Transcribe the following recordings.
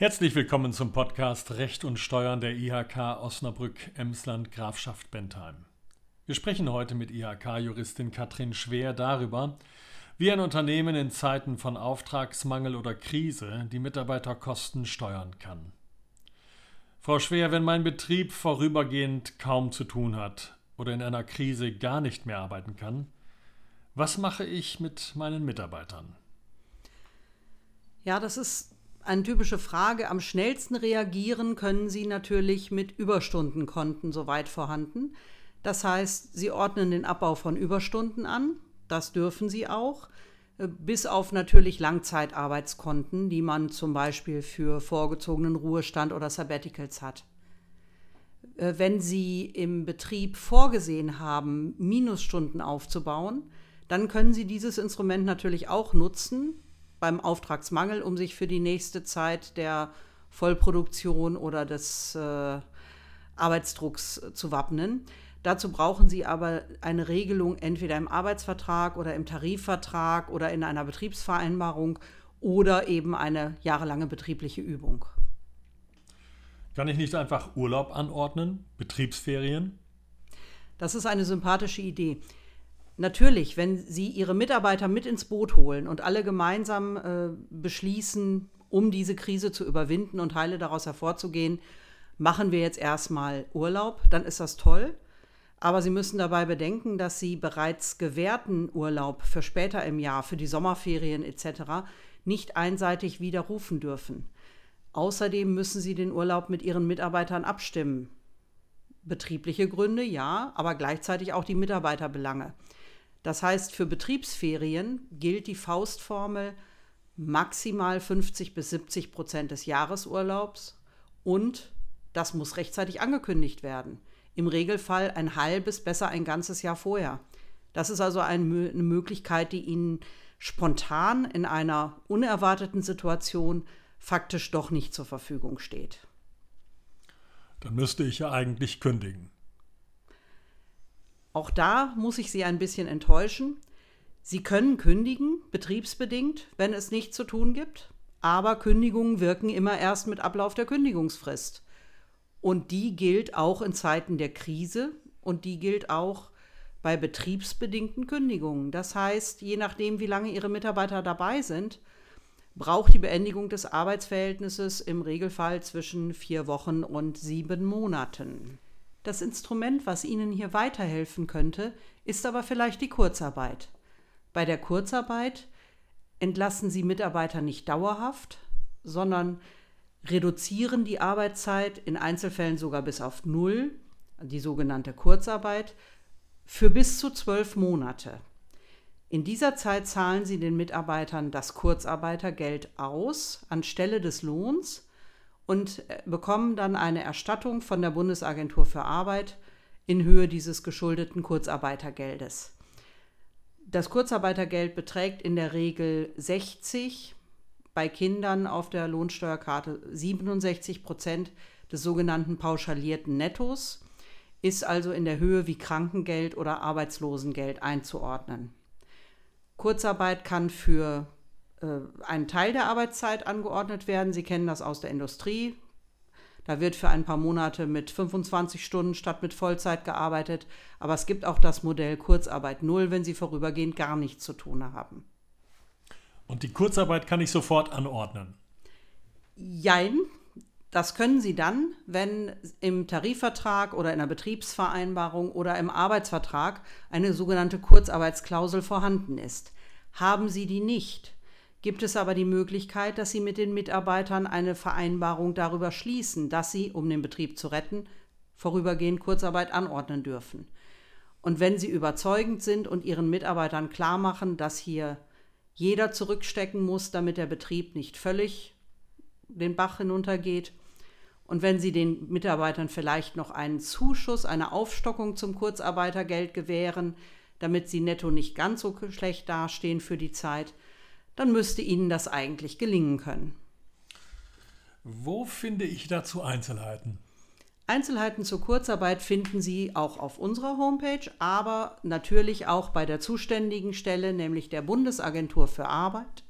Herzlich willkommen zum Podcast Recht und Steuern der IHK Osnabrück Emsland Grafschaft Bentheim. Wir sprechen heute mit IHK-Juristin Katrin Schwer darüber, wie ein Unternehmen in Zeiten von Auftragsmangel oder Krise die Mitarbeiterkosten steuern kann. Frau Schwer, wenn mein Betrieb vorübergehend kaum zu tun hat oder in einer Krise gar nicht mehr arbeiten kann, was mache ich mit meinen Mitarbeitern? Ja, das ist eine typische Frage. Am schnellsten reagieren können Sie natürlich mit Überstundenkonten soweit vorhanden. Das heißt, Sie ordnen den Abbau von Überstunden an. Das dürfen Sie auch. Äh, bis auf natürlich Langzeitarbeitskonten, die man zum Beispiel für vorgezogenen Ruhestand oder Sabbaticals hat. Äh, wenn Sie im Betrieb vorgesehen haben, Minusstunden aufzubauen, dann können Sie dieses Instrument natürlich auch nutzen, beim Auftragsmangel, um sich für die nächste Zeit der Vollproduktion oder des äh, Arbeitsdrucks zu wappnen. Dazu brauchen Sie aber eine Regelung entweder im Arbeitsvertrag oder im Tarifvertrag oder in einer Betriebsvereinbarung oder eben eine jahrelange betriebliche Übung. Kann ich nicht einfach Urlaub anordnen, Betriebsferien? Das ist eine sympathische Idee. Natürlich, wenn Sie Ihre Mitarbeiter mit ins Boot holen und alle gemeinsam äh, beschließen, um diese Krise zu überwinden und heile daraus hervorzugehen, machen wir jetzt erstmal Urlaub, dann ist das toll. Aber Sie müssen dabei bedenken, dass Sie bereits gewährten Urlaub für später im Jahr, für die Sommerferien etc. nicht einseitig widerrufen dürfen. Außerdem müssen Sie den Urlaub mit Ihren Mitarbeitern abstimmen. Betriebliche Gründe, ja, aber gleichzeitig auch die Mitarbeiterbelange. Das heißt, für Betriebsferien gilt die Faustformel maximal 50 bis 70 Prozent des Jahresurlaubs und das muss rechtzeitig angekündigt werden. Im Regelfall ein halbes, besser ein ganzes Jahr vorher. Das ist also eine Möglichkeit, die Ihnen spontan in einer unerwarteten Situation faktisch doch nicht zur Verfügung steht. Dann müsste ich ja eigentlich kündigen. Auch da muss ich Sie ein bisschen enttäuschen. Sie können kündigen, betriebsbedingt, wenn es nichts zu tun gibt, aber Kündigungen wirken immer erst mit Ablauf der Kündigungsfrist. Und die gilt auch in Zeiten der Krise und die gilt auch bei betriebsbedingten Kündigungen. Das heißt, je nachdem, wie lange Ihre Mitarbeiter dabei sind, braucht die Beendigung des Arbeitsverhältnisses im Regelfall zwischen vier Wochen und sieben Monaten. Das Instrument, was Ihnen hier weiterhelfen könnte, ist aber vielleicht die Kurzarbeit. Bei der Kurzarbeit entlassen Sie Mitarbeiter nicht dauerhaft, sondern reduzieren die Arbeitszeit in Einzelfällen sogar bis auf Null, die sogenannte Kurzarbeit, für bis zu zwölf Monate. In dieser Zeit zahlen Sie den Mitarbeitern das Kurzarbeitergeld aus anstelle des Lohns und äh, bekommen dann eine Erstattung von der Bundesagentur für Arbeit in Höhe dieses geschuldeten Kurzarbeitergeldes. Das Kurzarbeitergeld beträgt in der Regel 60, bei Kindern auf der Lohnsteuerkarte 67 Prozent des sogenannten pauschalierten Nettos, ist also in der Höhe wie Krankengeld oder Arbeitslosengeld einzuordnen. Kurzarbeit kann für ein Teil der Arbeitszeit angeordnet werden. Sie kennen das aus der Industrie. Da wird für ein paar Monate mit 25 Stunden statt mit Vollzeit gearbeitet. Aber es gibt auch das Modell Kurzarbeit Null, wenn Sie vorübergehend gar nichts zu tun haben. Und die Kurzarbeit kann ich sofort anordnen? Jein. Das können Sie dann, wenn im Tarifvertrag oder in der Betriebsvereinbarung oder im Arbeitsvertrag eine sogenannte Kurzarbeitsklausel vorhanden ist. Haben Sie die nicht, gibt es aber die Möglichkeit, dass Sie mit den Mitarbeitern eine Vereinbarung darüber schließen, dass Sie, um den Betrieb zu retten, vorübergehend Kurzarbeit anordnen dürfen. Und wenn Sie überzeugend sind und Ihren Mitarbeitern klar machen, dass hier jeder zurückstecken muss, damit der Betrieb nicht völlig den Bach hinuntergeht, und wenn Sie den Mitarbeitern vielleicht noch einen Zuschuss, eine Aufstockung zum Kurzarbeitergeld gewähren, damit sie netto nicht ganz so schlecht dastehen für die Zeit, dann müsste Ihnen das eigentlich gelingen können. Wo finde ich dazu Einzelheiten? Einzelheiten zur Kurzarbeit finden Sie auch auf unserer Homepage, aber natürlich auch bei der zuständigen Stelle, nämlich der Bundesagentur für Arbeit.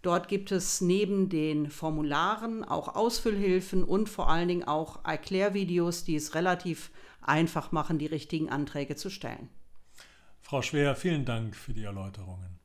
Dort gibt es neben den Formularen auch Ausfüllhilfen und vor allen Dingen auch Erklärvideos, die es relativ einfach machen, die richtigen Anträge zu stellen. Frau Schwer, vielen Dank für die Erläuterungen.